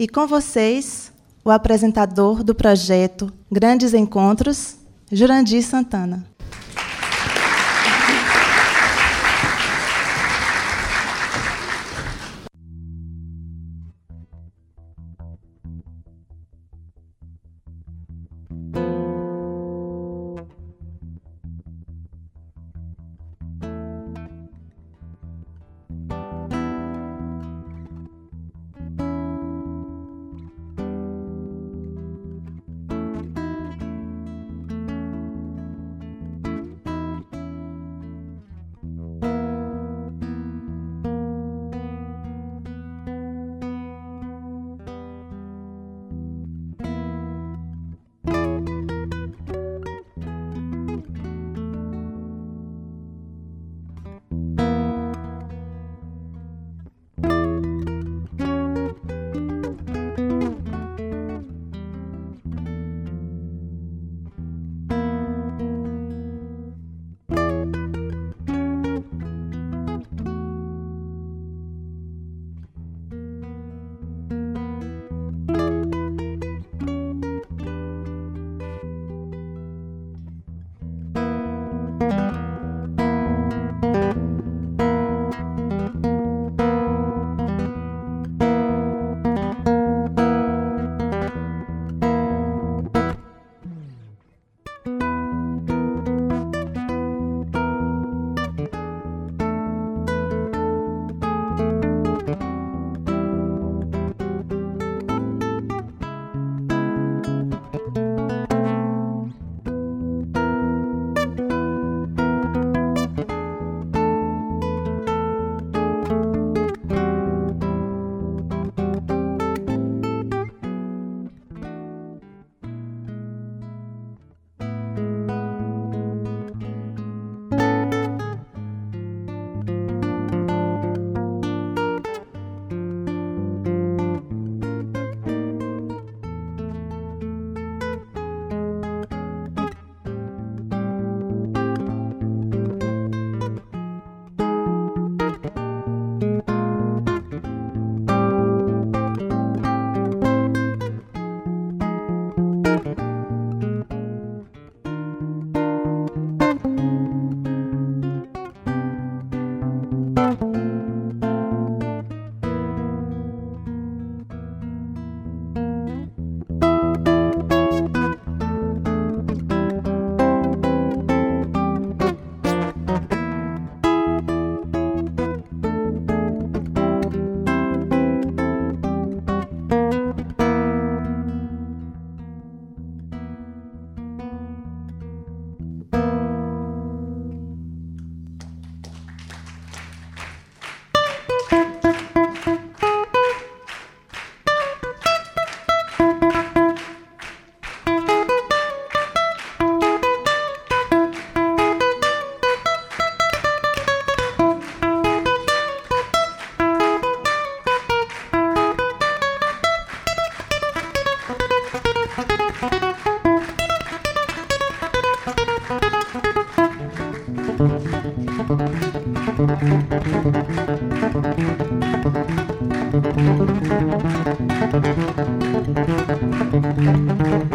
E com vocês, o apresentador do projeto Grandes Encontros, Jurandir Santana. Thank you.